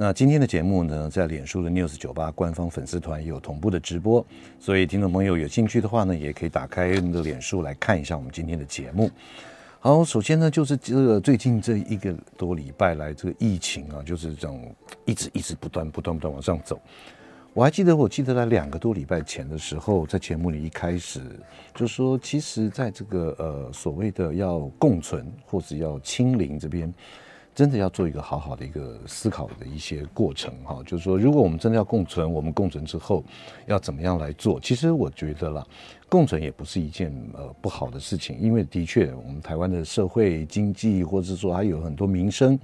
那今天的节目呢，在脸书的 News 酒吧官方粉丝团有同步的直播，所以听众朋友有兴趣的话呢，也可以打开你的脸书来看一下我们今天的节目。好，首先呢，就是这个最近这一个多礼拜来，这个疫情啊，就是这种一直一直不断不断不断往上走。我还记得，我记得在两个多礼拜前的时候，在节目里一开始就说，其实在这个呃所谓的要共存或者要清零这边。真的要做一个好好的一个思考的一些过程哈，就是说，如果我们真的要共存，我们共存之后要怎么样来做？其实我觉得啦，共存也不是一件呃不好的事情，因为的确我们台湾的社会经济或者是说还有很多民生。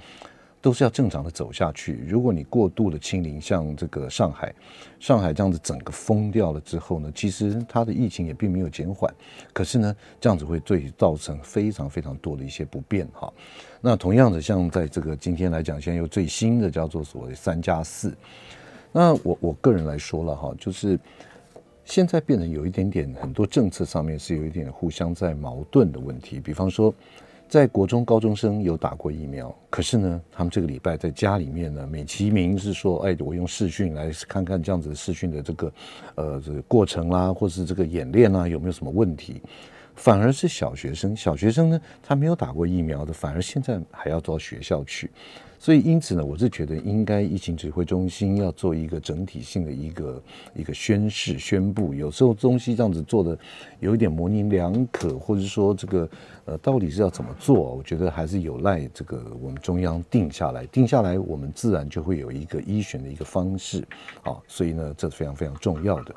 都是要正常的走下去。如果你过度的清零，像这个上海，上海这样子整个封掉了之后呢，其实它的疫情也并没有减缓。可是呢，这样子会对造成非常非常多的一些不便哈。那同样的，像在这个今天来讲，现在有最新的叫做所谓三加四。那我我个人来说了哈，就是现在变得有一点点很多政策上面是有一点互相在矛盾的问题，比方说。在国中高中生有打过疫苗，可是呢，他们这个礼拜在家里面呢，美其名是说，哎，我用视讯来看看这样子的视讯的这个，呃，这个过程啦，或是这个演练啦，有没有什么问题？反而是小学生，小学生呢，他没有打过疫苗的，反而现在还要到学校去。所以，因此呢，我是觉得应该疫情指挥中心要做一个整体性的一个一个宣示宣布。有时候东西这样子做的有一点模棱两可，或者说这个呃到底是要怎么做，我觉得还是有赖这个我们中央定下来，定下来我们自然就会有一个依循的一个方式。好，所以呢，这是非常非常重要的。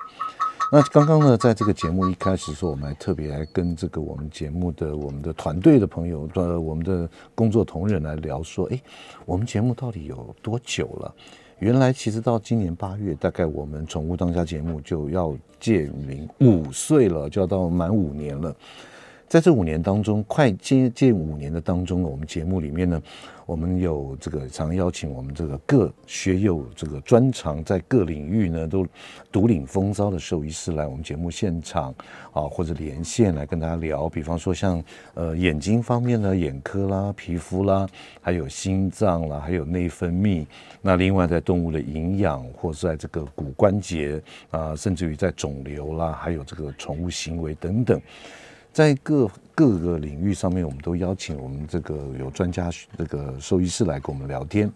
那刚刚呢，在这个节目一开始说，我们还特别来跟这个我们节目的我们的团队的朋友，呃，我们的工作同仁来聊说，诶，我们节目到底有多久了？原来其实到今年八月，大概我们宠物当家节目就要届满五岁了，就要到满五年了。在这五年当中，快接近五年的当中呢，我们节目里面呢，我们有这个常邀请我们这个各学有这个专长，在各领域呢都独领风骚的兽医师来我们节目现场啊，或者连线来跟大家聊，比方说像呃眼睛方面的眼科啦、皮肤啦，还有心脏啦，还有内分泌。那另外在动物的营养，或是在这个骨关节啊，甚至于在肿瘤啦，还有这个宠物行为等等。在各各个领域上面，我们都邀请我们这个有专家这个兽医师来跟我们聊天。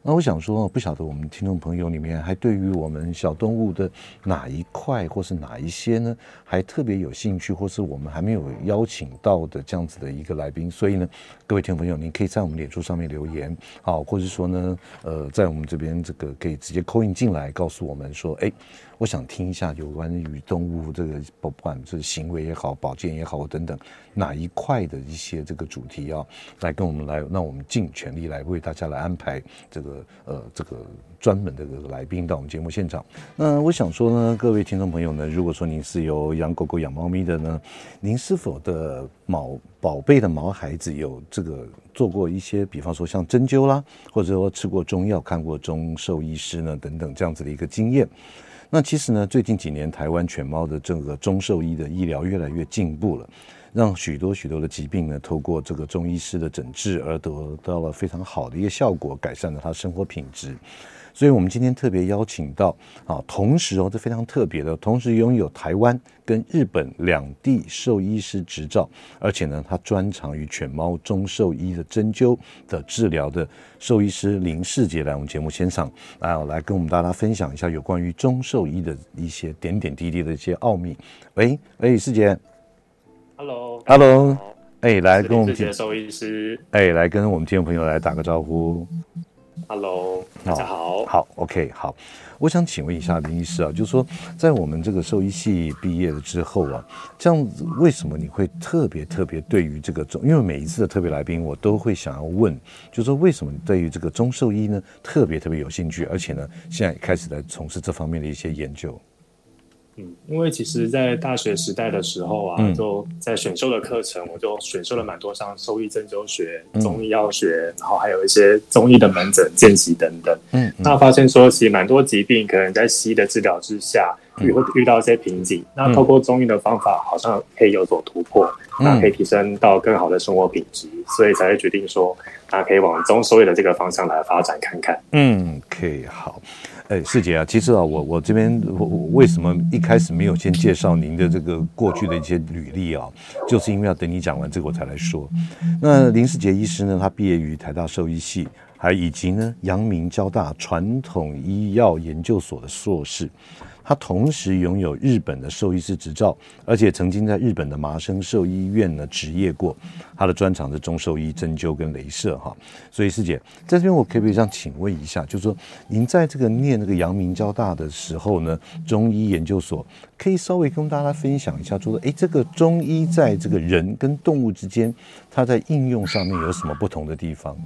那我想说，不晓得我们听众朋友里面还对于我们小动物的哪一块或是哪一些呢，还特别有兴趣，或是我们还没有邀请到的这样子的一个来宾。所以呢，各位听众朋友，您可以在我们脸书上面留言，好，或者说呢，呃，在我们这边这个可以直接扣印进来，告诉我们说，哎。我想听一下有关于动物这个，不管是行为也好、保健也好等等，哪一块的一些这个主题啊，来跟我们来，让我们尽全力来为大家来安排这个呃这个专门的这个来宾到我们节目现场。那我想说呢，各位听众朋友呢，如果说您是有养狗狗、养猫咪的呢，您是否的毛宝贝的毛孩子有这个做过一些，比方说像针灸啦，或者说吃过中药、看过中兽医师呢等等这样子的一个经验？那其实呢，最近几年台湾犬猫的这个中兽医的医疗越来越进步了，让许多许多的疾病呢，透过这个中医师的诊治而得到了非常好的一个效果，改善了他生活品质。所以，我们今天特别邀请到啊，同时哦，这非常特别的，同时拥有台湾跟日本两地兽医师执照，而且呢，他专长于犬猫中兽医的针灸的治疗的兽医师林世杰来我们节目现场，来来跟我们大家分享一下有关于中兽医的一些点点滴滴的一些奥秘。喂，喂，世杰，Hello，Hello，哎，来跟我们士杰兽医师，哎，来跟我们听众朋友来打个招呼。Hello，大家好。好，OK，好。我想请问一下林医师啊，就是说，在我们这个兽医系毕业了之后啊，这样子为什么你会特别特别对于这个中？因为每一次的特别来宾，我都会想要问，就是说，为什么你对于这个中兽医呢特别特别有兴趣，而且呢，现在开始在从事这方面的一些研究？嗯，因为其实，在大学时代的时候啊，嗯、就在选修的课程，我就选修了蛮多，像兽医针灸学、中医药学，嗯、然后还有一些中医的门诊、见习等等。嗯，嗯。那发现说，其实蛮多疾病可能在西医的治疗之下，也会遇到一些瓶颈。嗯、那透过中医的方法，好像可以有所突破，嗯、那可以提升到更好的生活品质，所以才会决定说，那可以往中兽医的这个方向来发展看看。嗯，可以好。哎，世杰啊，其实啊，我我这边我我为什么一开始没有先介绍您的这个过去的一些履历啊？就是因为要等你讲完这个我才来说。那林世杰医师呢，他毕业于台大兽医系，还以及呢阳明交大传统医药研究所的硕士。他同时拥有日本的兽医师执照，而且曾经在日本的麻生兽医院呢执业过。他的专长是中兽医、针灸跟镭射哈。所以师姐在这边，我可不可以这样请问一下，就是说您在这个念那个阳明交大的时候呢，中医研究所，可以稍微跟大家分享一下，说哎，这个中医在这个人跟动物之间，它在应用上面有什么不同的地方？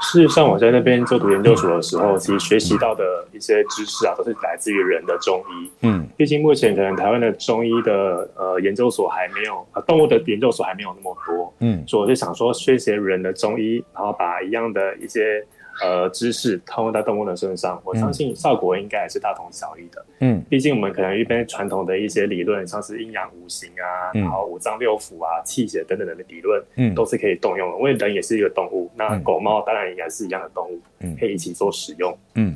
事实上，我在那边就读研究所的时候，其实学习到的一些知识啊，都是来自于人的中医。嗯，毕竟目前可能台湾的中医的呃研究所还没有，呃动物的研究所还没有那么多。嗯，所以我就想说，学习人的中医，然后把一样的一些。呃，知识套用在动物的身上，我相信效果应该也是大同小异的。嗯，毕竟我们可能一般传统的一些理论，像是阴阳五行啊，嗯、然后五脏六腑啊、气血等等的理论，嗯，都是可以动用的。因为人也是一个动物，那狗猫当然应该是一样的动物，嗯，可以一起做使用。嗯，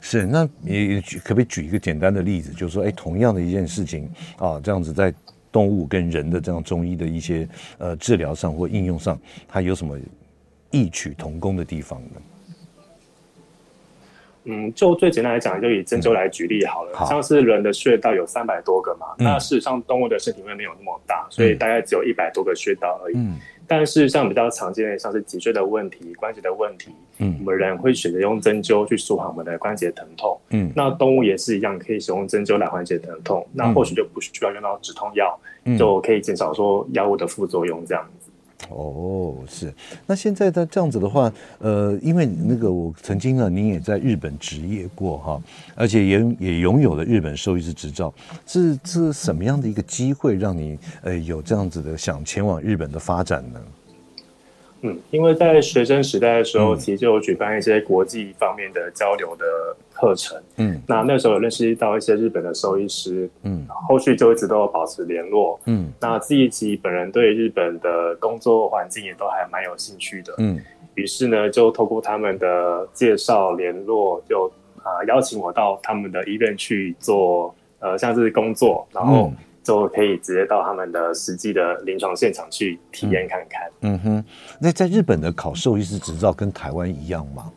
是。那你可不可以举一个简单的例子，就是说，哎，同样的一件事情啊，这样子在动物跟人的这样中医的一些呃治疗上或应用上，它有什么异曲同工的地方呢？嗯，就最简单来讲，就以针灸来举例好了。嗯、好，像是人的穴道有三百多个嘛，嗯、那事实上动物的身体会没有那么大，所以大概只有一百多个穴道而已。嗯，但是像比较常见的，像是脊椎的问题、关节的问题，嗯，我们人会选择用针灸去舒缓我们的关节疼痛。嗯，那动物也是一样，可以使用针灸来缓解疼痛。嗯、那或许就不需要用到止痛药，嗯、就可以减少说药物的副作用这样子。哦，是。那现在的这样子的话，呃，因为那个我曾经呢，您也在日本职业过哈，而且也也拥有了日本兽医师执照，是是什么样的一个机会让你呃有这样子的想前往日本的发展呢？嗯，因为在学生时代的时候，其实就有举办一些国际方面的交流的课程。嗯，那那时候有认识到一些日本的兽医师。嗯，后续就一直都有保持联络。嗯，那自己其实本人对日本的工作环境也都还蛮有兴趣的。嗯，于是呢，就透过他们的介绍联络，就啊、呃、邀请我到他们的医院去做呃像是工作，然后。就可以直接到他们的实际的临床现场去体验看看。嗯，嗯哼，那在日本的考兽医师执照跟台湾一样吗？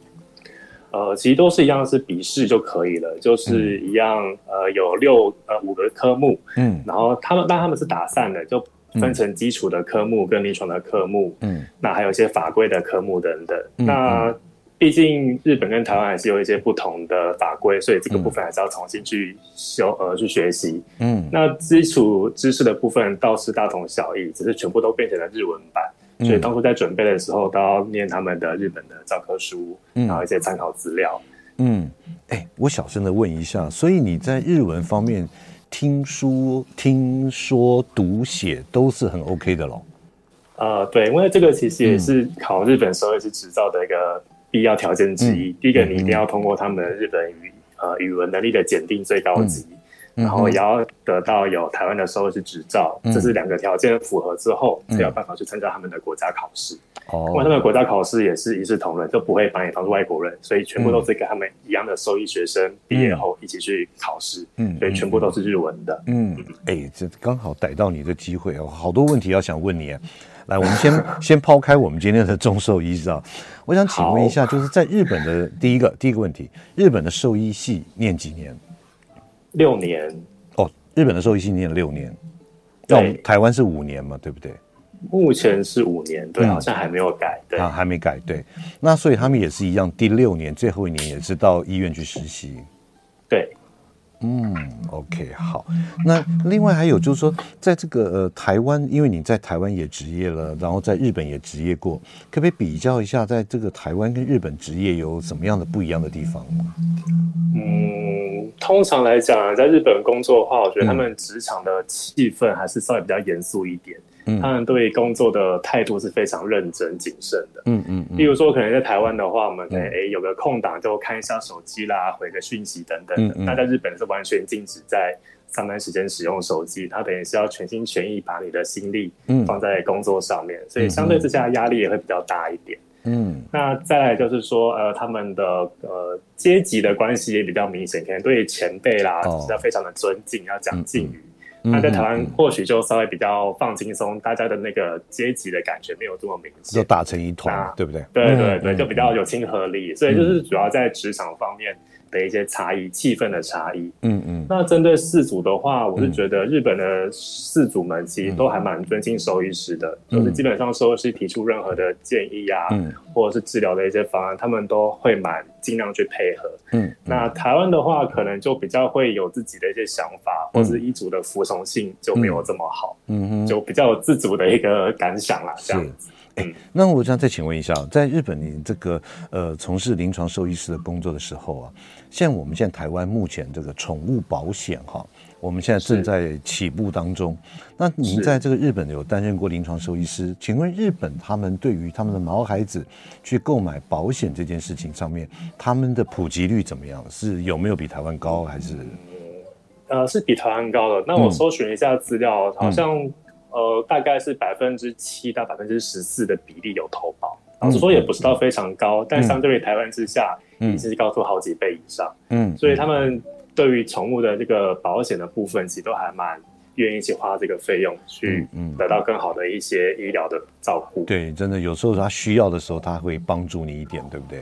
呃，其实都是一样，是笔试就可以了，就是一样。嗯、呃，有六呃五个科目，嗯，然后他们但他们是打散的，就分成基础的科目跟临床的科目，嗯，那还有一些法规的科目等等，嗯、那。毕竟日本跟台湾还是有一些不同的法规，所以这个部分还是要重新去修呃去学习。嗯，那基础知识的部分倒是大同小异，只是全部都变成了日文版，嗯、所以当初在准备的时候都要念他们的日本的教科书，嗯、然后一些参考资料。嗯，哎、欸，我小声的问一下，所以你在日文方面听书、听说、读写都是很 OK 的喽？呃，对，因为这个其实也是考日本兽医师执照的一个。必要条件之一，嗯、第一个你一定要通过他们日本语、嗯、呃语文能力的检定最高级，嗯、然后也要得到有台湾的兽医师执照，嗯、这是两个条件符合之后，才有办法去参加他们的国家考试。哦、为他们的国家考试也是一视同仁，就不会把你当做外国人，所以全部都是跟他们一样的受益学生毕业后一起去考试。嗯，所以全部都是日文的。嗯，哎、嗯。欸，这刚好逮到你的机会哦，好多问题要想问你。来，我们先 先抛开我们今天的中兽医师啊，我想请问一下，就是在日本的第一个第一个问题，日本的兽医系念几年？六年。哦，日本的兽医系念六年，那我们，台湾是五年嘛，对不对？目前是五年，对，好像还没有改，对，啊，还没改，对。那所以他们也是一样，第六年最后一年也是到医院去实习，对。嗯，OK，好。那另外还有就是说，在这个呃台湾，因为你在台湾也职业了，然后在日本也职业过，可不可以比较一下，在这个台湾跟日本职业有什么样的不一样的地方？嗯，通常来讲，在日本工作的话，我觉得他们职场的气氛还是稍微比较严肃一点。他们对工作的态度是非常认真谨慎的。嗯嗯，例如说，可能在台湾的话，我们可能哎有个空档就看一下手机啦，回个讯息等等的。那在日本是完全禁止在上班时间使用手机，他等于是要全心全意把你的心力放在工作上面，所以相对之下压力也会比较大一点。嗯，那再来就是说，呃，他们的呃阶级的关系也比较明显，可能对前辈啦是要非常的尊敬，要讲敬语。那在台湾或许就稍微比较放轻松，大家的那个阶级的感觉没有这么明显，就打成一团，对不对？对对对，就比较有亲和力，所以就是主要在职场方面的一些差异，气氛的差异。嗯嗯。那针对四组的话，我是觉得日本的四组们其实都还蛮尊敬兽医师的，就是基本上兽医师提出任何的建议啊，或者是治疗的一些方案，他们都会蛮尽量去配合。嗯。那台湾的话，可能就比较会有自己的一些想法，或是医嘱的服从性就没有这么好。嗯嗯。就比较有自主的一个感想啦，这样子。哎，那我想再请问一下，在日本你这个呃从事临床兽医师的工作的时候啊，像我们现在台湾目前这个宠物保险哈，我们现在正在起步当中。那您在这个日本有担任过临床兽医师，请问日本他们对于他们的毛孩子去购买保险这件事情上面，他们的普及率怎么样？是有没有比台湾高，还是？呃，是比台湾高的。那我搜寻一下资料，好像。呃，大概是百分之七到百分之十四的比例有投保，老实说也不是到非常高，嗯、但相对于台湾之下，已经是高出好几倍以上。嗯，所以他们对于宠物的这个保险的部分，其实都还蛮愿意去花这个费用，去得到更好的一些医疗的照顾。对，真的有时候他需要的时候，他会帮助你一点，对不对？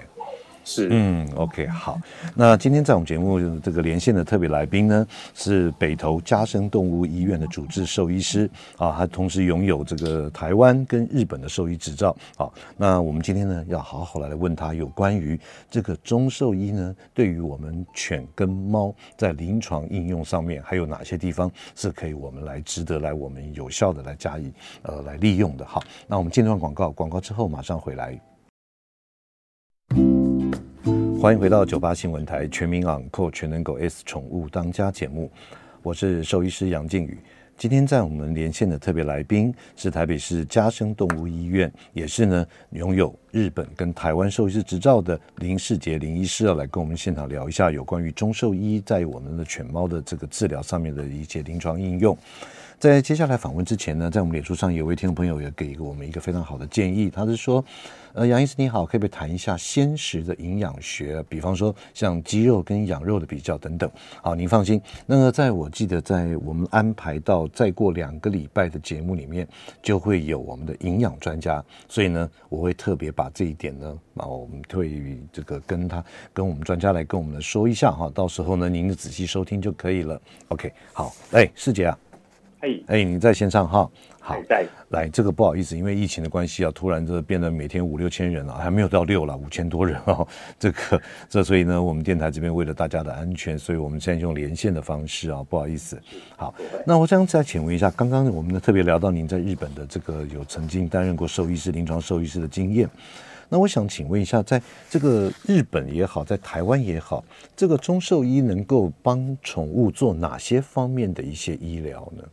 是，嗯，OK，好。那今天在我们节目这个连线的特别来宾呢，是北投嘉生动物医院的主治兽医师啊，他同时拥有这个台湾跟日本的兽医执照。好，那我们今天呢，要好好来问他有关于这个中兽医呢，对于我们犬跟猫在临床应用上面，还有哪些地方是可以我们来值得来我们有效的来加以呃来利用的。好，那我们进段广告，广告之后马上回来。欢迎回到九八新闻台全民昂扣全能狗 S 宠物当家节目，我是兽医师杨靖宇。今天在我们连线的特别来宾是台北市嘉生动物医院，也是呢拥有日本跟台湾兽医师执照的林世杰林医师，要来跟我们现场聊一下有关于中兽医在我们的犬猫的这个治疗上面的一些临床应用。在接下来访问之前呢，在我们脸书上有位听众朋友也给一个我们一个非常好的建议，他是说。呃，杨医师你好，可不可以谈一下鲜食的营养学？比方说像鸡肉跟羊肉的比较等等。好，您放心。那个在我记得在我们安排到再过两个礼拜的节目里面，就会有我们的营养专家，所以呢，我会特别把把这一点呢，啊，我们会这个跟他跟我们专家来跟我们说一下哈，到时候呢，您仔细收听就可以了。OK，好，哎，师姐啊，哎哎，你在线上哈。好，来这个不好意思，因为疫情的关系啊，突然这变得每天五六千人了，还没有到六了，五千多人哦。这个这所以呢，我们电台这边为了大家的安全，所以我们现在用连线的方式啊，不好意思。好，那我想再请问一下，刚刚我们呢特别聊到您在日本的这个有曾经担任过兽医师、临床兽医师的经验，那我想请问一下，在这个日本也好，在台湾也好，这个中兽医能够帮宠物做哪些方面的一些医疗呢？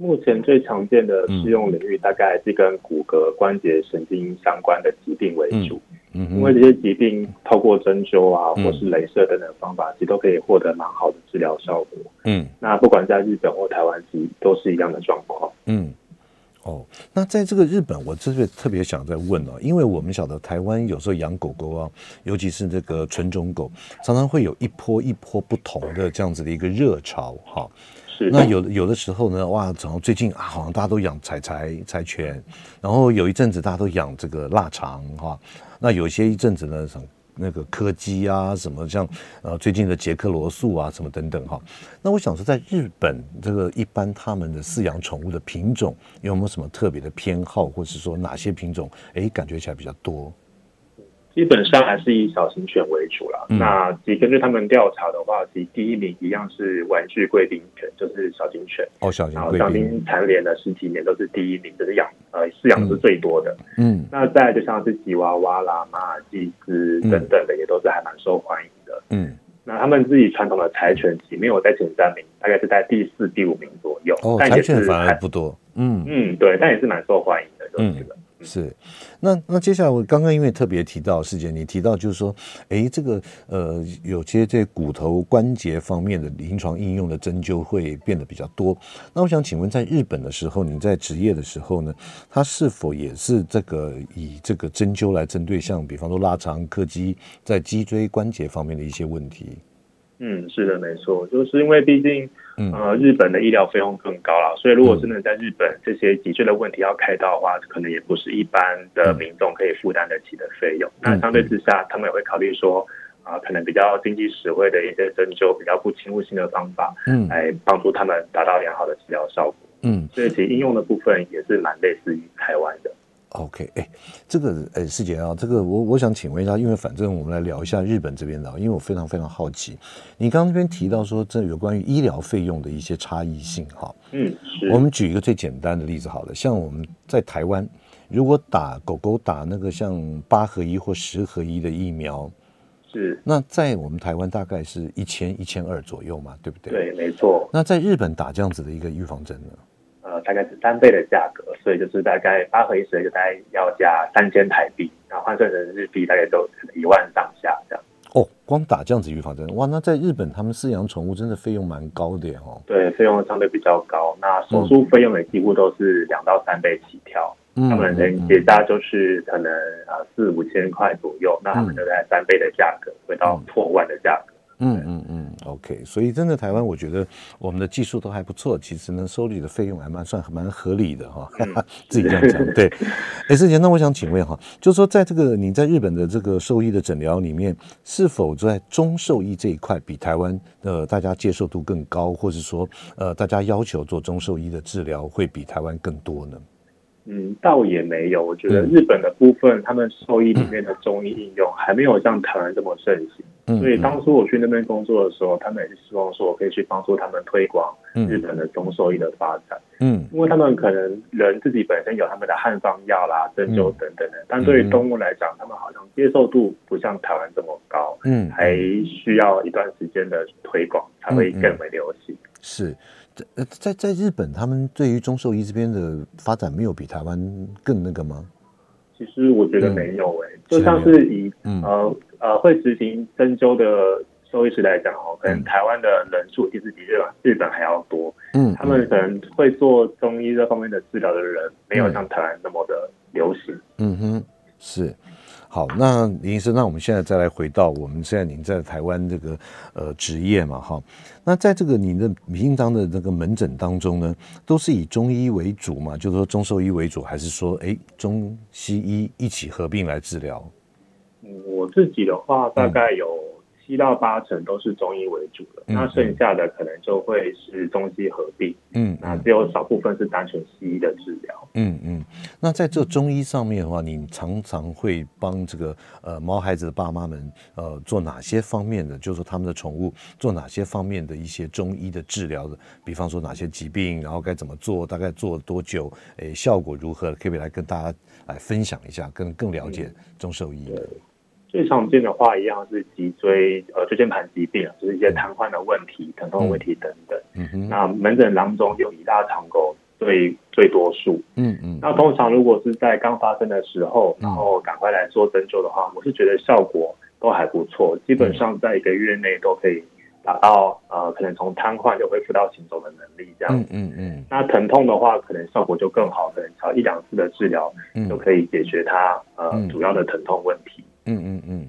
目前最常见的适用领域，大概是跟骨骼、关节、神经相关的疾病为主。嗯，因为这些疾病透过针灸啊，或是镭射等等方法，其实都可以获得蛮好的治疗效果。嗯，那不管在日本或台湾，其实都是一样的状况。嗯，哦，那在这个日本，我这边特别想再问哦，因为我们晓得台湾有时候养狗狗啊，尤其是这个纯种狗，常常会有一波一波不同的这样子的一个热潮哈。那有有的时候呢，哇，然后最近啊，好像大家都养柴柴柴犬，然后有一阵子大家都养这个腊肠哈，那有些一阵子呢，那个柯基啊，什么像呃最近的杰克罗素啊，什么等等哈。那我想说，在日本这个一般他们的饲养宠物的品种有没有什么特别的偏好，或是说哪些品种哎感觉起来比较多？基本上还是以小型犬为主啦。嗯、那其实根据他们调查的话，其实第一名一样是玩具贵宾犬，就是小型犬。哦，小型贵宾。然后长期蝉联了十几年都是第一名，就是养呃饲养是最多的。嗯。那再来就像是吉娃娃啦、马尔济斯等等的，也都是还蛮受欢迎的。嗯。那他们自己传统的柴犬其实没有在前三名，大概是在第四、第五名左右。哦，柴犬反而不多。嗯嗯，对，但也是蛮受欢迎的，就是的。嗯是，那那接下来我刚刚因为特别提到师姐，你提到就是说，哎，这个呃，有些这骨头关节方面的临床应用的针灸会变得比较多。那我想请问，在日本的时候，你在职业的时候呢，它是否也是这个以这个针灸来针对，像比方说拉长柯基在脊椎关节方面的一些问题？嗯，是的，没错，就是因为毕竟，呃，日本的医疗费用更高了，所以如果真的在日本这些脊椎的问题要开刀的话，可能也不是一般的民众可以负担得起的费用。那相对之下，他们也会考虑说，啊，可能比较经济实惠的一些针灸，比较不侵入性的方法，嗯，来帮助他们达到良好的治疗效果。嗯，所以其实应用的部分也是蛮类似于台湾的。OK，哎，这个哎，师姐啊，这个我我想请问一下，因为反正我们来聊一下日本这边的，因为我非常非常好奇，你刚刚那边提到说这有关于医疗费用的一些差异性哈，嗯，我们举一个最简单的例子好了，像我们在台湾，如果打狗狗打那个像八合一或十合一的疫苗，是，那在我们台湾大概是一千一千二左右嘛，对不对？对，没错。那在日本打这样子的一个预防针呢？呃，大概是三倍的价格，所以就是大概八合一十就大概要加三千台币，然后换算成日币大概都一万上下这样。哦，光打这样子预防针，哇，那在日本他们饲养宠物真的费用蛮高的哦。对，费用相对比较高，那手术费用也几乎都是两到三倍起跳，嗯、他们能结扎就是可能呃四五千块左右，嗯、那他们就在三倍的价格，会到破万的价格。嗯嗯嗯，OK，所以真的台湾，我觉得我们的技术都还不错，其实呢，收你的费用还蛮算蛮合理的哈，嗯、自己这样讲，对。哎，师姐，那我想请问哈，就是说在这个你在日本的这个兽医的诊疗里面，是否在中兽医这一块比台湾呃大家接受度更高，或者说呃大家要求做中兽医的治疗会比台湾更多呢？嗯，倒也没有。我觉得日本的部分，嗯、他们兽医里面的中医应用还没有像台湾这么盛行。嗯、所以当初我去那边工作的时候，他们也是希望说我可以去帮助他们推广日本的中兽医的发展。嗯，因为他们可能人自己本身有他们的汉方药啦、针灸等等的，嗯、但对于动物来讲，他们好像接受度不像台湾这么高。嗯，还需要一段时间的推广才会更为流行。是。呃，在在日本，他们对于中兽医这边的发展没有比台湾更那个吗？其实我觉得没有诶、欸，嗯、就像是以、嗯、呃呃会执行针灸的兽医师来讲哦，可能台湾的人数其实比日日本还要多。嗯，他们可能会做中医这方面的治疗的人，没有像台湾那么的流行。嗯哼，是。好，那林医生，那我们现在再来回到我们现在您在台湾这个呃职业嘛，哈，那在这个您的平常的这个门诊当中呢，都是以中医为主嘛，就是说中兽医为主，还是说哎中西医一起合并来治疗？嗯，我自己的话大概有。七到八成都是中医为主的，嗯、那剩下的可能就会是中西合并，嗯，那只有少部分是单纯西医的治疗，嗯嗯。那在这中医上面的话，你常常会帮这个呃毛孩子的爸妈们呃做哪些方面的，就是说他们的宠物做哪些方面的一些中医的治疗的，比方说哪些疾病，然后该怎么做，大概做多久，诶，效果如何，可以来跟大家来分享一下，更更了解中兽医。嗯最常见的话，一样是脊椎呃椎间盘疾病，就是一些瘫痪的问题、疼痛问题等等。嗯哼。那门诊当中有一大长沟最最多数。嗯嗯。那通常如果是在刚发生的时候，然后赶快来做针灸的话，我是觉得效果都还不错，基本上在一个月内都可以达到呃，可能从瘫痪就恢复到行走的能力这样。嗯嗯嗯。那疼痛的话，可能效果就更好，可能只要一两次的治疗，就可以解决它呃主要的疼痛问题。嗯嗯嗯，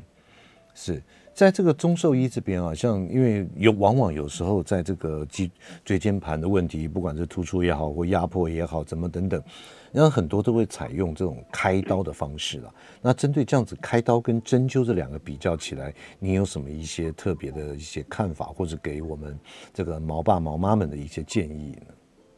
是，在这个中兽医这边啊，像因为有往往有时候在这个脊椎间盘的问题，不管是突出也好或压迫也好，怎么等等，然后很多都会采用这种开刀的方式了。那针对这样子开刀跟针灸这两个比较起来，你有什么一些特别的一些看法，或者给我们这个毛爸毛妈们的一些建议呢？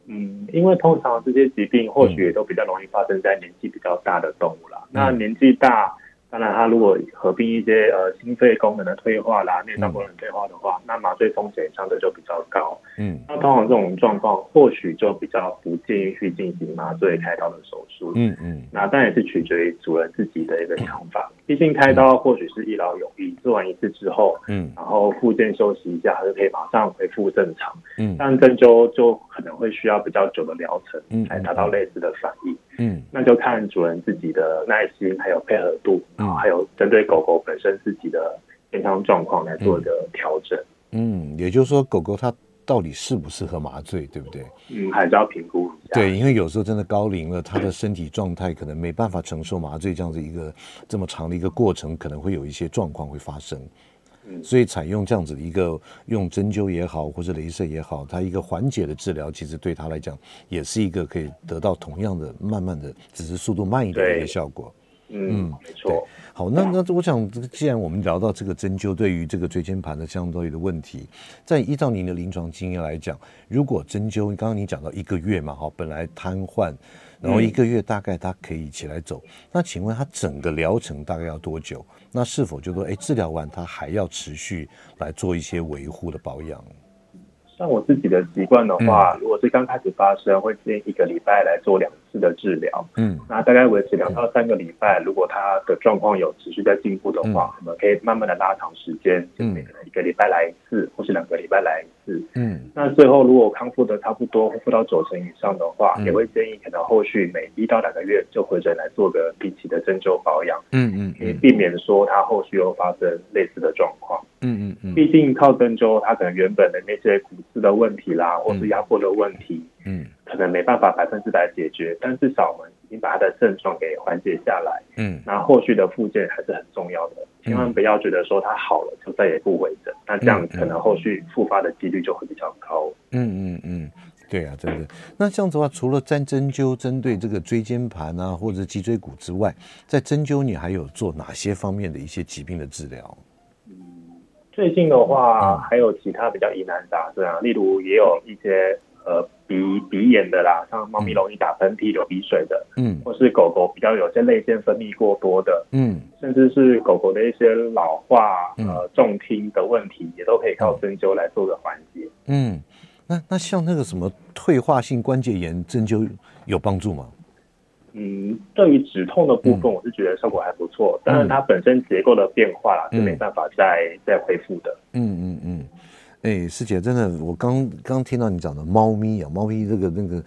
嗯，因为通常这些疾病或许也都比较容易发生在年纪比较大的动物啦。那年纪大。当然，它如果合并一些呃心肺功能的退化啦、内脏功能退化的话，嗯、那麻醉风险相对就比较高。嗯，那通常这种状况或许就比较不建议去进行麻醉开刀的手术。嗯嗯，那当然是取决于主人自己的一个想法。毕竟开刀或许是一劳永逸，做完一次之后，嗯，然后复健休息一下，还是可以马上恢复正常。嗯，但针灸就可能会需要比较久的疗程，嗯，来达到类似的反应。嗯，那就看主人自己的耐心，还有配合度，然后还有针对狗狗本身自己的健康状况来做一个调整。嗯，也就是说，狗狗它到底适不适合麻醉，对不对？嗯，还是要评估一下。对，因为有时候真的高龄了，它的身体状态可能没办法承受麻醉这样子一个这么长的一个过程，可能会有一些状况会发生。所以采用这样子的一个用针灸也好，或者镭射也好，它一个缓解的治疗，其实对他来讲也是一个可以得到同样的慢慢的，只是速度慢一点的一个效果。嗯，没错。好，那那我想，既然我们聊到这个针灸对于这个椎间盘的相对的问题，在依照您的临床经验来讲，如果针灸，刚刚你讲到一个月嘛，哈，本来瘫痪。然后一个月大概他可以起来走，嗯、那请问他整个疗程大概要多久？那是否就说，哎，治疗完他还要持续来做一些维护的保养？像我自己的习惯的话，嗯、如果是刚开始发生，会建议一个礼拜来做两次的治疗。嗯，那大概维持两到三个礼拜，嗯、如果他的状况有持续在进步的话，嗯、我们可以慢慢的拉长时间，就每个一个礼拜来一次，或是两个礼拜来一次。嗯，那最后如果康复的差不多，恢复到九成以上的话，嗯、也会建议可能后续每一到两个月就回诊来做个定期的针灸保养。嗯嗯，可以避免说他后续又发生类似的状况。嗯嗯嗯，毕竟靠针灸，他可能原本的那些骨质的问题啦，或是压迫的问题，嗯，可能没办法百分之百解决，但至少我们已经把他的症状给缓解下来，嗯，那后续的复健还是很重要的，千万不要觉得说他好了就再也不回诊，那这样可能后续复发的几率就会比较高。嗯嗯嗯，对啊，真的。那这样子的话，除了针针灸针对这个椎间盘啊或者脊椎骨之外，在针灸你还有做哪些方面的一些疾病的治疗？最近的话，还有其他比较疑难杂症啊，例如也有一些呃鼻鼻炎的啦，像猫咪容易打喷嚏、流鼻水的，嗯，或是狗狗比较有些泪腺分泌过多的，嗯，甚至是狗狗的一些老化、呃重听的问题，也都可以靠针灸来做个缓解。嗯，那那像那个什么退化性关节炎，针灸有帮助吗？嗯，对于止痛的部分，我是觉得效果还不错，但是它本身结构的变化啦，是没办法再再恢复的。嗯嗯嗯，哎、欸，师姐，真的，我刚刚听到你讲的猫咪啊，猫咪这个那个，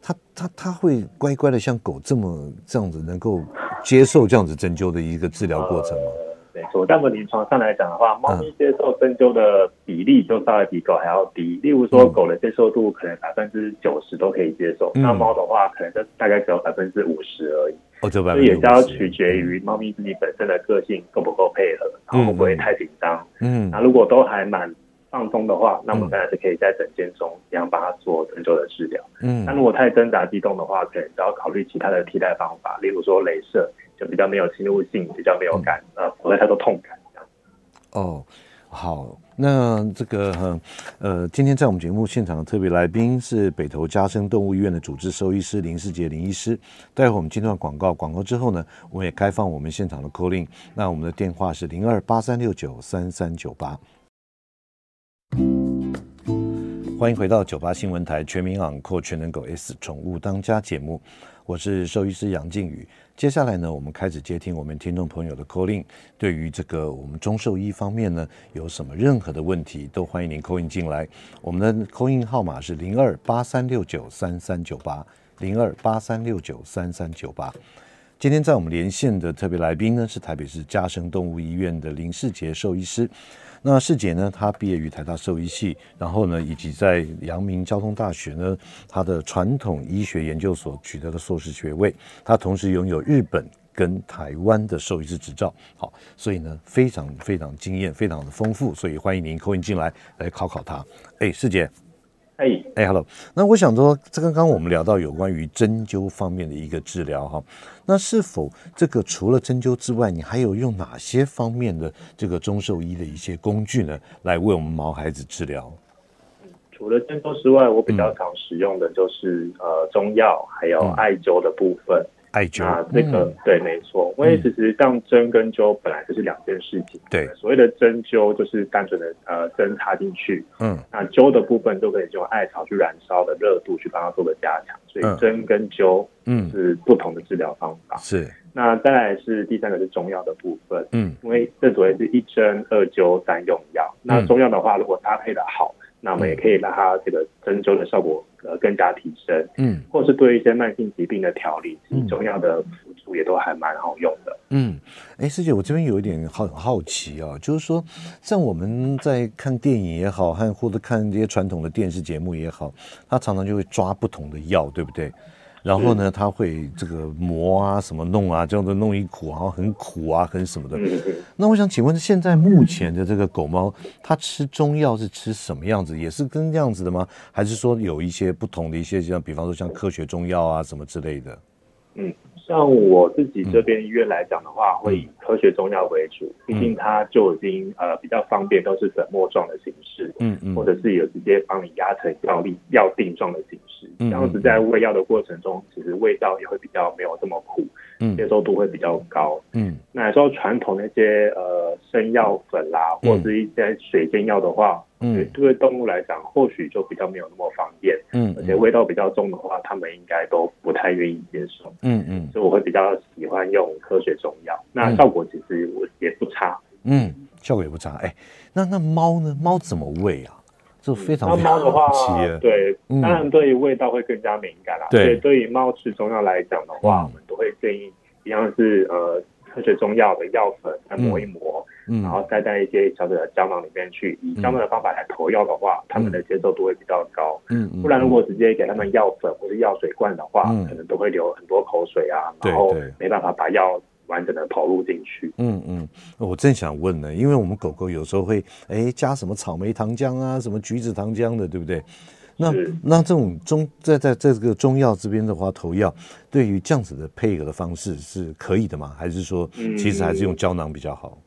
它它它会乖乖的像狗这么这样子，能够接受这样子针灸的一个治疗过程吗？呃没错，但我临床上来讲的话，猫咪接受针灸的比例就稍微比狗还要低。例如说，狗的接受度可能百分之九十都可以接受，那猫的话可能就大概只有百分之五十而已。哦，这也是要取决于猫咪自己本身的个性够不够配合，然后会不会太紧张。嗯，那如果都还蛮放松的话，那我们当然是可以在诊间中这样帮他做针灸的治疗。嗯，那如果太挣扎激动的话，可能就要考虑其他的替代方法，例如说镭射。就比较没有侵入性，比较没有感，呃、嗯，不会太多痛感这样。哦，好，那这个呃，今天在我们节目现场的特别来宾是北投家生动物医院的主治兽医师林世杰林医师。待会我们进段广告，广告之后呢，我们也开放我们现场的 call in。那我们的电话是零二八三六九三三九八。欢迎回到九八新闻台全民昂扣全能狗 S 宠物当家节目，我是兽医师杨靖宇。接下来呢，我们开始接听我们听众朋友的 call in。对于这个我们中兽医方面呢，有什么任何的问题，都欢迎您 call in 进来。我们的 call in 号码是零二八三六九三三九八零二八三六九三三九八。今天在我们连线的特别来宾呢，是台北市家生动物医院的林世杰兽医师。那世姐呢，她毕业于台大兽医系，然后呢，以及在阳明交通大学呢，她的传统医学研究所取得了硕士学位。她同时拥有日本跟台湾的兽医师执照。好，所以呢，非常非常经验，非常的丰富。所以欢迎您扣音进来来考考他。哎，师姐。哎哎，Hello，那我想说，这刚刚我们聊到有关于针灸方面的一个治疗哈，那是否这个除了针灸之外，你还有用哪些方面的这个中兽医的一些工具呢，来为我们毛孩子治疗？除了针灸之外，我比较常使用的就是、嗯、呃中药，还有艾灸的部分。艾灸啊，这个、嗯、对，没错。因为其实像针跟灸本来就是两件事情。对，所谓的针灸就是单纯的呃针插进去。嗯。那灸的部分都可以用艾草去燃烧的热度去帮它做个加强，所以针跟灸嗯是不同的治疗方法。是。那再来是第三个是中药的部分。嗯。因为这所谓是一针二灸三用药。那中药的话，如果搭配的好。那我们也可以让它这个针灸的效果呃更加提升，嗯，或是对一些慢性疾病的调理，其实中药的辅助也都还蛮好用的，嗯，哎，师姐，我这边有一点好好奇啊，就是说，像我们在看电影也好，和或者看这些传统的电视节目也好，它常常就会抓不同的药，对不对？然后呢，他会这个磨啊，什么弄啊，这样子弄一苦，然后很苦啊，很什么的。那我想请问，现在目前的这个狗猫，它吃中药是吃什么样子？也是跟这样子的吗？还是说有一些不同的一些，像比方说像科学中药啊什么之类的？嗯。像我自己这边医院来讲的话，会以科学中药为主，毕竟它就已经呃比较方便，都是粉末状的形式，嗯嗯，或者是有直接帮你压成药粒药定状的形式，这样子在喂药的过程中，其实味道也会比较没有这么苦，嗯，接受度会比较高，嗯，那说传统那些呃生药粉啦，或者是一些水煎药的话。嗯，对，对动物来讲，或许就比较没有那么方便。嗯，而且味道比较重的话，他们应该都不太愿意接受。嗯嗯，所以我会比较喜欢用科学中药，那效果其实我也不差。嗯，效果也不差。哎，那那猫呢？猫怎么喂啊？这非常非常猫的话，对，当然对于味道会更加敏感啦。对，对于猫吃中药来讲的话，我们都会建议一样是呃科学中药的药粉，来磨一磨。然后再在一些小小的胶囊里面去以胶囊的方法来投药的话，他们的接受度会比较高。嗯，不然如果直接给他们药粉或者药水罐的话，可能都会流很多口水啊，然后没办法把药完整的投入进去。嗯嗯，我正想问呢，因为我们狗狗有时候会哎加什么草莓糖浆啊，什么橘子糖浆的，对不对？那那这种中在在在这个中药这边的话投药，对于这样子的配合的方式是可以的吗？还是说其实还是用胶囊比较好？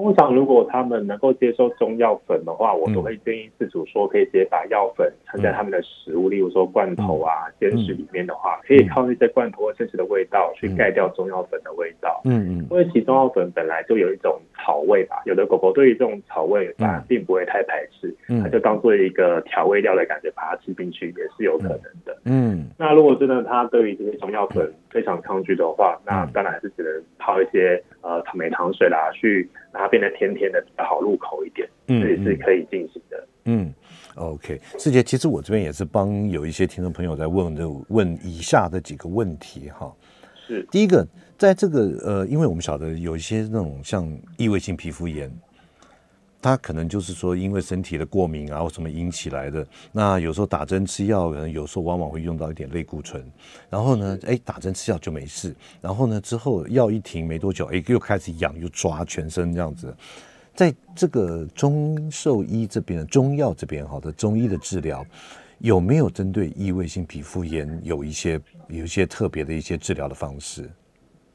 通常如果他们能够接受中药粉的话，我都会建议饲主说，可以直接把药粉掺在他们的食物，例如说罐头啊、鲜食里面的话，可以靠那些罐头或鲜食的味道去盖掉中药粉的味道。嗯。嗯，因为其实中药粉本来就有一种草味吧，有的狗狗对于这种草味反而并不会太排斥，它就当做一个调味料的感觉，把它吃进去也是有可能的。嗯，那如果真的它对于这些中药粉非常抗拒的话，那当然是只能泡一些呃草莓糖水啦，去让它变得甜甜的，比较好入口一点，嗯，这也是可以进行的。嗯，OK，世杰，其实我这边也是帮有一些听众朋友在问的，问以下的几个问题哈。是，第一个，在这个呃，因为我们晓得有一些那种像异位性皮肤炎。它可能就是说，因为身体的过敏啊或什么引起来的。那有时候打针吃药，可能有时候往往会用到一点类固醇。然后呢，哎，打针吃药就没事。然后呢，之后药一停没多久，哎，又开始痒，又抓全身这样子。在这个中兽医这边，中药这边，好的中医的治疗，有没有针对异位性皮肤炎有一些有一些特别的一些治疗的方式？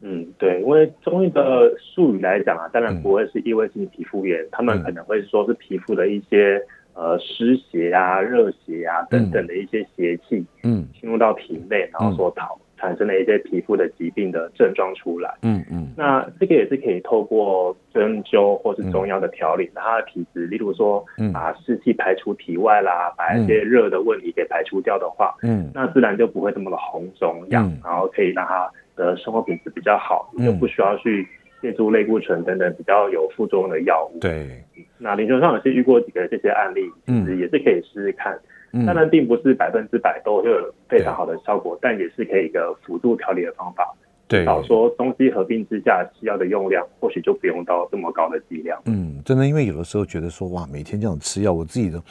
嗯，对，因为中医的术语来讲啊，当然不会是异位性皮肤炎，嗯、他们可能会说是皮肤的一些呃湿邪啊、热邪啊等等的一些邪气，嗯，侵入到体内，然后所导产生的一些皮肤的疾病的症状出来，嗯嗯，那这个也是可以透过针灸或是中药的调理，让他的体质，例如说把湿气排出体外啦，把一些热的问题给排除掉的话，嗯，那自然就不会这么的红肿痒，然后可以让他。的生活品质比较好，就不需要去借助类固醇等等比较有副作用的药物。对，那临床上也是遇过几个这些案例，其实也是可以试试看。当然，并不是百分之百都会有非常好的效果，但也是可以一个辅助调理的方法，对，少说中西合并之下，西药的用量或许就不用到这么高的剂量。嗯，真的，因为有的时候觉得说，哇，每天这样吃药，我自己的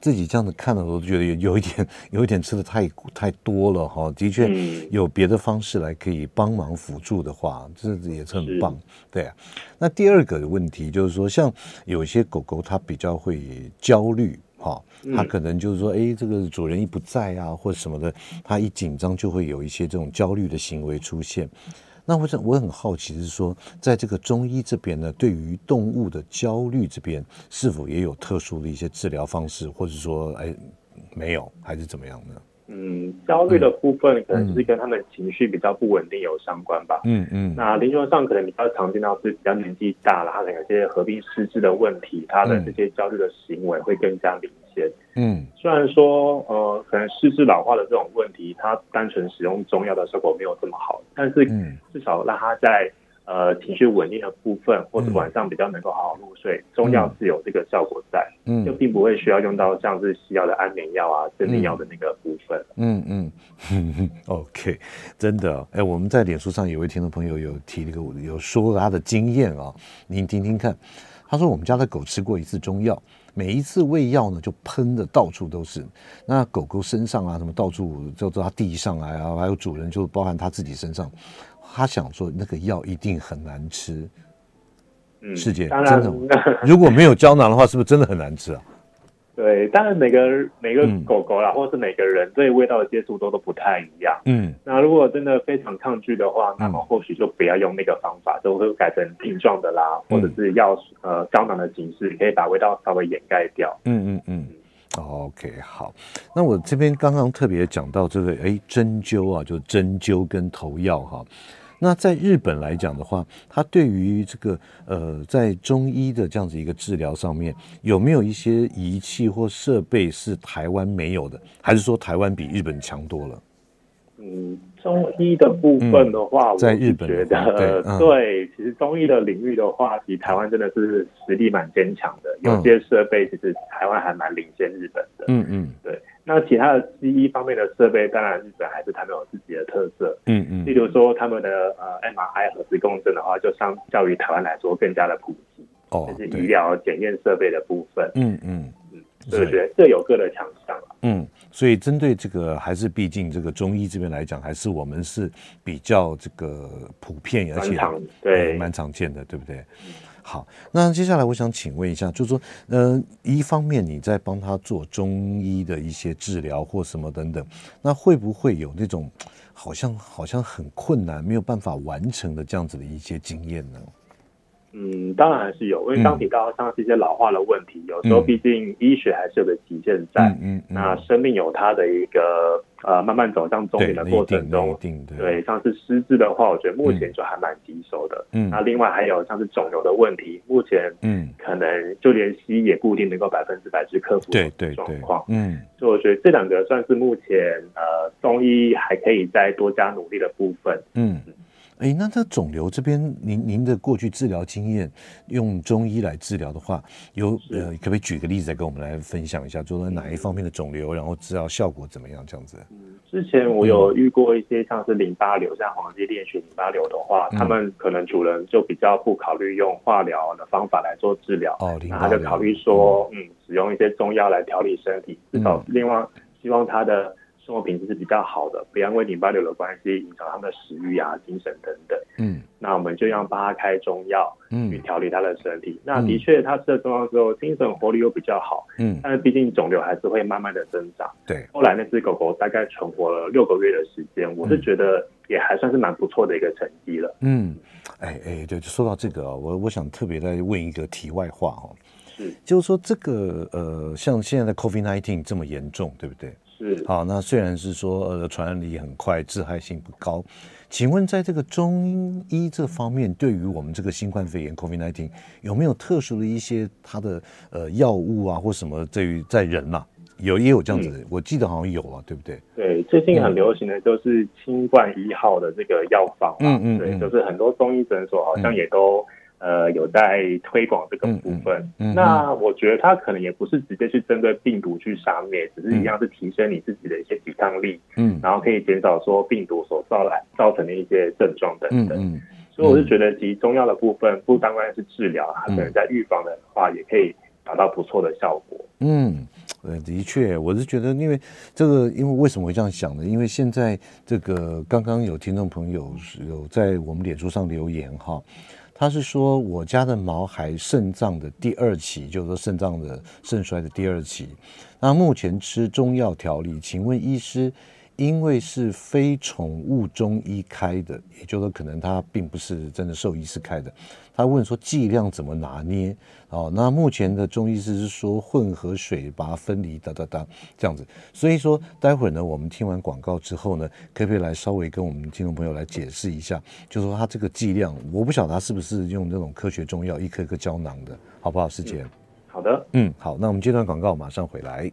自己这样子看的时候，觉得有有一点，有一点吃的太太多了哈。的确，有别的方式来可以帮忙辅助的话，这也是很棒。对啊，那第二个的问题就是说，像有一些狗狗它比较会焦虑。好，他可能就是说，哎，这个主人一不在啊，或者什么的，他一紧张就会有一些这种焦虑的行为出现。那我想我很好奇是说，在这个中医这边呢，对于动物的焦虑这边，是否也有特殊的一些治疗方式，或者说，哎，没有，还是怎么样呢？嗯，焦虑的部分可能是跟他们情绪比较不稳定有相关吧。嗯嗯。那临床上可能比较常见到是比较年纪大了，他可能有些合并失智的问题，他的这些焦虑的行为会更加明显。嗯。虽然说呃，可能失智老化的这种问题，他单纯使用中药的效果没有这么好，但是至少让他在。呃，情绪稳定的部分，或者晚上比较能够好好入睡，嗯、中药是有这个效果在，嗯，就并不会需要用到像是西药的安眠药啊、镇定药的那个部分。嗯嗯，嗯，OK，真的，哎、欸，我们在脸书上有位听众朋友有提了个，有说他的经验啊，您听听看。他说我们家的狗吃过一次中药，每一次喂药呢就喷的到处都是，那狗狗身上啊什么到处就到它地上啊，然后还有主人就包含它自己身上。他想说那个药一定很难吃，嗯，世界真的，如果没有胶囊的话，是不是真的很难吃啊？对，当然每个每个狗狗啦，嗯、或是每个人对味道的接触都都不太一样。嗯，那如果真的非常抗拒的话，那么或许就不要用那个方法，就会改成錠状的啦，嗯、或者是药呃胶囊的形式，可以把味道稍微掩盖掉。嗯嗯嗯。OK，好，那我这边刚刚特别讲到这个，哎，针灸啊，就针灸跟投药哈。那在日本来讲的话，它对于这个呃，在中医的这样子一个治疗上面，有没有一些仪器或设备是台湾没有的？还是说台湾比日本强多了？嗯。中医的部分的话，嗯、在日本我觉得对，嗯、对，其实中医的领域的话，其实台湾真的是实力蛮坚强的，有些设备其实台湾还蛮领先日本的。嗯嗯，对。那其他的西医方面的设备，当然日本还是他们有自己的特色。嗯嗯，例如说他们的呃 MRI 核磁共振的话，就相较于台湾来说更加的普及。哦，就是医疗检验设备的部分。嗯嗯嗯，所以我觉得各有各的强项。嗯。所以，针对这个，还是毕竟这个中医这边来讲，还是我们是比较这个普遍，而且对蛮常见的，对不对？好，那接下来我想请问一下，就是说，呃，一方面你在帮他做中医的一些治疗或什么等等，那会不会有那种好像好像很困难，没有办法完成的这样子的一些经验呢？嗯，当然还是有，因为刚提到像是一些老化的问题，嗯、有时候毕竟医学还是有个极限在。嗯嗯。嗯，那生命有它的一个呃慢慢走向终点的过程中，对，像是失智的话，我觉得目前就还蛮棘手的。嗯。那另外还有像是肿瘤的问题，目前嗯可能就连西医也不一定能够百分之百去克服对对状况。嗯。所以我觉得这两个算是目前呃中医还可以再多加努力的部分。嗯。哎，那这肿瘤这边，您您的过去治疗经验，用中医来治疗的话，有呃，可不可以举个例子来跟我们来分享一下，做了哪一方面的肿瘤，然后治疗效果怎么样？这样子。嗯，之前我有遇过一些像是淋巴瘤，像黄基链血淋巴瘤的话，他们可能主人就比较不考虑用化疗的方法来做治疗，哦，那他就考虑说，嗯，使用一些中药来调理身体，至少另外希望他的。生活品质是比较好的，不要因为淋巴瘤的关系影响他们的食欲啊、精神等等。嗯，那我们就要帮他开中药，嗯，去调理他的身体。嗯、那的确，他吃了中药之后，精神活力又比较好。嗯，但是毕竟肿瘤还是会慢慢的增长。对，后来那只狗狗大概存活了六个月的时间，我是觉得也还算是蛮不错的一个成绩了。嗯，哎哎，对，说到这个啊，我我想特别再问一个题外话哦，是，就是说这个呃，像现在的 COVID-19 这么严重，对不对？是。好，那虽然是说呃传染力很快，致害性不高，请问在这个中医这方面，对于我们这个新冠肺炎 COVID-19 有没有特殊的一些它的呃药物啊或什么对于在人嘛、啊、有也有这样子的，嗯、我记得好像有啊，对不对？对，最近很流行的就是新冠一号的这个药方、啊，嗯嗯，对，就是很多中医诊所好像也都。呃有在推广这个部分。嗯嗯、那我觉得它可能也不是直接去针对病毒去杀灭，只是一样是提升你自己的一些抵抗力，嗯，然后可以减少说病毒所造来造成的一些症状等等。嗯嗯、所以我是觉得，其实中药的部分不单单是治疗，它可能在预防的话也可以达到不错的效果。嗯。呃，的确，我是觉得，因为这个，因为为什么会这样想呢？因为现在这个刚刚有听众朋友有在我们脸书上留言哈，他是说我家的毛孩肾脏的第二期，就是说肾脏的肾衰的第二期，那目前吃中药调理，请问医师，因为是非宠物中医开的，也就是说可能他并不是真的兽医师开的。他问说剂量怎么拿捏？哦，那目前的中医师是说混合水把它分离，哒哒哒这样子。所以说，待会儿呢，我们听完广告之后呢，可不可以来稍微跟我们听众朋友来解释一下？就是说他这个剂量，我不晓得他是不是用那种科学中药一颗一颗胶囊的，好不好？师姐、嗯，好的，嗯，好，那我们接段广告，马上回来。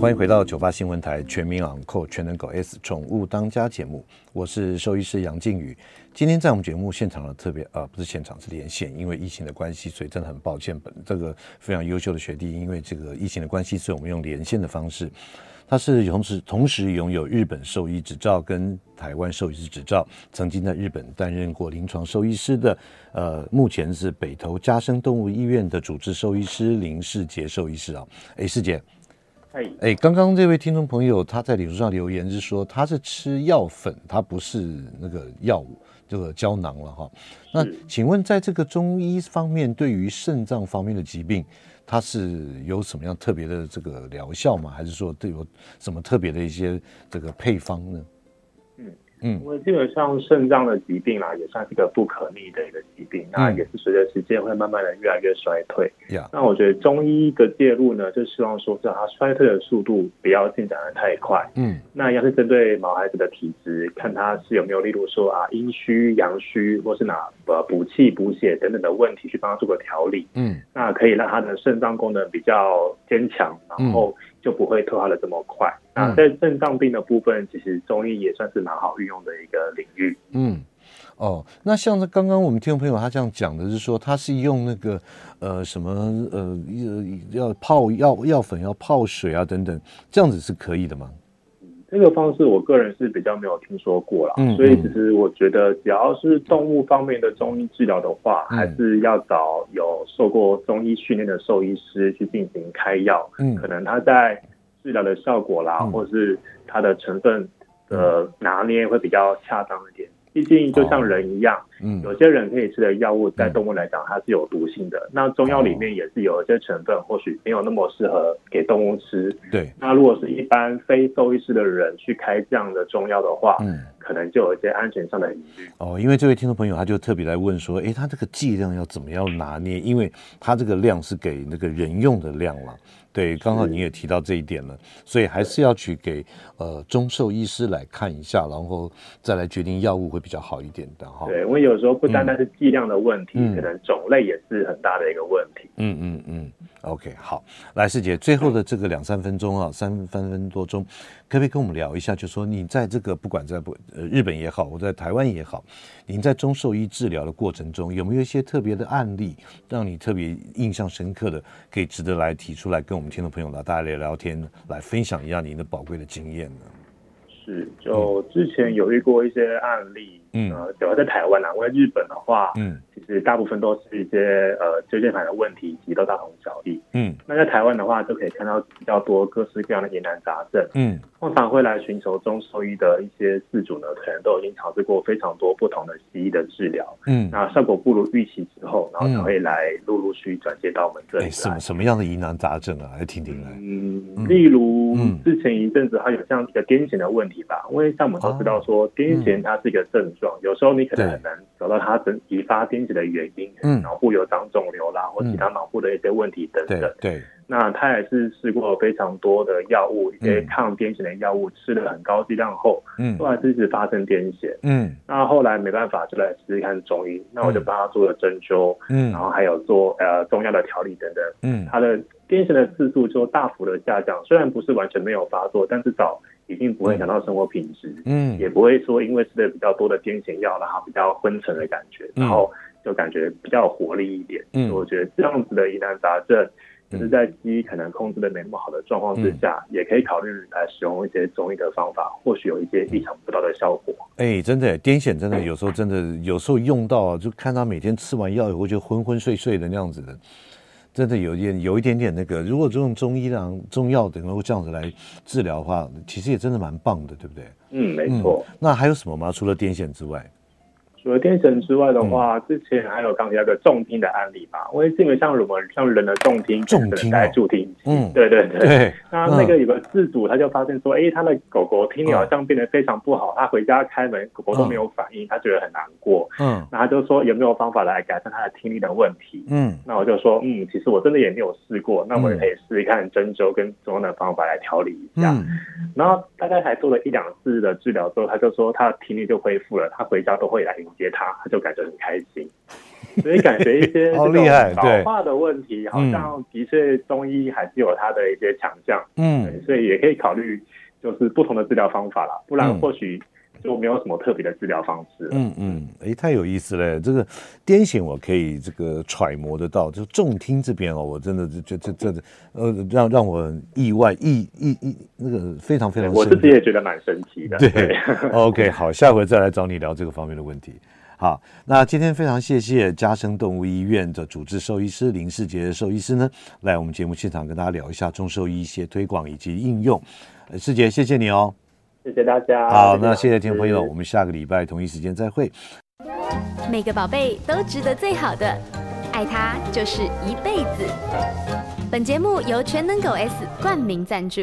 欢迎回到九八新闻台全民昂扣全能狗 S 宠物当家节目，我是兽医师杨靖宇。今天在我们节目现场的特别啊，不是现场是连线，因为疫情的关系，所以真的很抱歉。本这个非常优秀的学弟，因为这个疫情的关系，所以我们用连线的方式。他是同时同时拥有日本兽医执照跟台湾兽医师执照，曾经在日本担任过临床兽医师的，呃，目前是北投嘉生动物医院的主治兽医师林世杰兽医师啊。哎，世杰。哎哎，刚刚这位听众朋友他在脸书上留言是说他是吃药粉，他不是那个药物这个胶囊了哈。那请问在这个中医方面，对于肾脏方面的疾病，它是有什么样特别的这个疗效吗？还是说都有什么特别的一些这个配方呢？嗯，因为基本上肾脏的疾病啦，也算是一个不可逆的一个疾病，嗯、那也是随着时间会慢慢的越来越衰退。那我觉得中医的介入呢，就希望说是它衰退的速度不要进展的太快。嗯，那要是针对毛孩子的体质，看他是有没有，例如说啊阴虚、阳虚，或是哪呃补气补血等等的问题，去帮他做个调理。嗯，那可以让他的肾脏功能比较坚强，然后。就不会退化的这么快。那在肾脏病的部分，其实中医也算是蛮好运用的一个领域。嗯，哦，那像是刚刚我们听众朋友他这样讲的，是说他是用那个呃什么呃要泡药药粉要泡水啊等等，这样子是可以的吗？这个方式我个人是比较没有听说过啦，嗯、所以其实我觉得只要是动物方面的中医治疗的话，嗯、还是要找有受过中医训练的兽医师去进行开药，嗯，可能他在治疗的效果啦，嗯、或是它的成分的拿捏会比较恰当一点。毕竟就像人一样，哦、嗯，有些人可以吃的药物，在动物来讲它是有毒性的。嗯、那中药里面也是有一些成分，或许没有那么适合给动物吃。对。那如果是一般非兽医师的人去开这样的中药的话，嗯，可能就有一些安全上的疑虑。哦，因为这位听众朋友他就特别来问说，诶，他这个剂量要怎么样拿捏？因为他这个量是给那个人用的量了。对，刚好你也提到这一点了，所以还是要去给呃中兽医师来看一下，然后再来决定药物会比较好一点的哈。对，因为有时候不单单是剂量的问题，嗯、可能种类也是很大的一个问题。嗯嗯嗯。OK，好，来师姐，最后的这个两三分钟啊，三三分多钟，可不可以跟我们聊一下？就说你在这个不管在不呃日本也好，我在台湾也好，您在中兽医治疗的过程中，有没有一些特别的案例，让你特别印象深刻的，可以值得来提出来跟我们听众朋友来大家聊聊天，来分享一下您的宝贵的经验呢？是，就之前有遇过一些案例，嗯，呃，主要在台湾啊，因为日本的话，嗯。其实大部分都是一些呃椎间盘的问题，其实都大同小异。嗯，那在台湾的话，就可以看到比较多各式各样的疑难杂症。嗯，通常会来寻求中兽医的一些事主呢，可能都已经尝试过非常多不同的西医的治疗。嗯，那效果不如预期之后，然后才会来陆陆续续转接到我们这里什么什么样的疑难杂症啊？来听听来。嗯，例如、嗯、之前一阵子还有像一个癫痫的问题吧，因为像我们都知道说癫痫它是一个症有时候你可能很难找到它引引发癫痫的原因，嗯，脑部有长肿瘤啦，或其他脑部的一些问题等等。对，那他也是试过非常多的药物，一些抗癫痫的药物，吃了很高剂量后，嗯，都还是一直发生癫痫。嗯，那后来没办法，就来试试看中医。那我就帮他做了针灸，嗯，然后还有做呃中药的调理等等。嗯，他的癫痫的次数就大幅的下降，虽然不是完全没有发作，但至少已经不会影响到生活品质，嗯，也不会说因为吃的比较多的癫痫药，然后比较昏沉的感觉，然后就感觉比较有活力一点。嗯，我觉得这样子的疑难杂症。就是在西医可能控制的没那么好的状况之下，嗯、也可以考虑来使用一些中医的方法，或许有一些意想不到的效果。哎、欸，真的，癫痫真的有时候真的有时候用到，就看他每天吃完药以后就昏昏睡睡的那样子的，真的有一点有一点点那个。如果这种中医的中药能够这样子来治疗的话，其实也真的蛮棒的，对不对？嗯，没错、嗯。那还有什么吗？除了癫痫之外？除了癫痫之外的话，嗯、之前还有刚提到个重听的案例吧。因为基本像我们像人的重听，重听带助听器，嗯，对对对。对 那那个有个自主，他就发现说，哎、欸，他的狗狗听力好像变得非常不好。嗯、他回家开门，狗狗都没有反应，嗯、他觉得很难过。嗯，那他就说有没有方法来改善他的听力的问题？嗯，那我就说，嗯，其实我真的也没有试过，那我们也可以试试看针灸跟中药的方法来调理一下。嗯、然后大概才做了一两次的治疗之后，他就说他的听力就恢复了，他回家都会来迎接他，他就感。感觉很开心，所以感觉一些 这种老化的问题，好像的确中医还是有它的一些强项，嗯，所以也可以考虑就是不同的治疗方法啦，不然或许就没有什么特别的治疗方式。嗯嗯，哎、欸，太有意思了，这个癫痫我可以这个揣摩得到，就重听这边哦，我真的就这这这呃，让让我意外意意意那个非常非常，我自己也觉得蛮神奇的。对，对，OK，好，下回再来找你聊这个方面的问题。好，那今天非常谢谢嘉生动物医院的主治兽医师林世杰兽医师呢，来我们节目现场跟大家聊一下中兽医一些推广以及应用。世杰，谢谢你哦，谢谢大家。好，那谢谢听众朋友，我们下个礼拜同一时间再会。每个宝贝都值得最好的，爱他就是一辈子。本节目由全能狗 S 冠名赞助。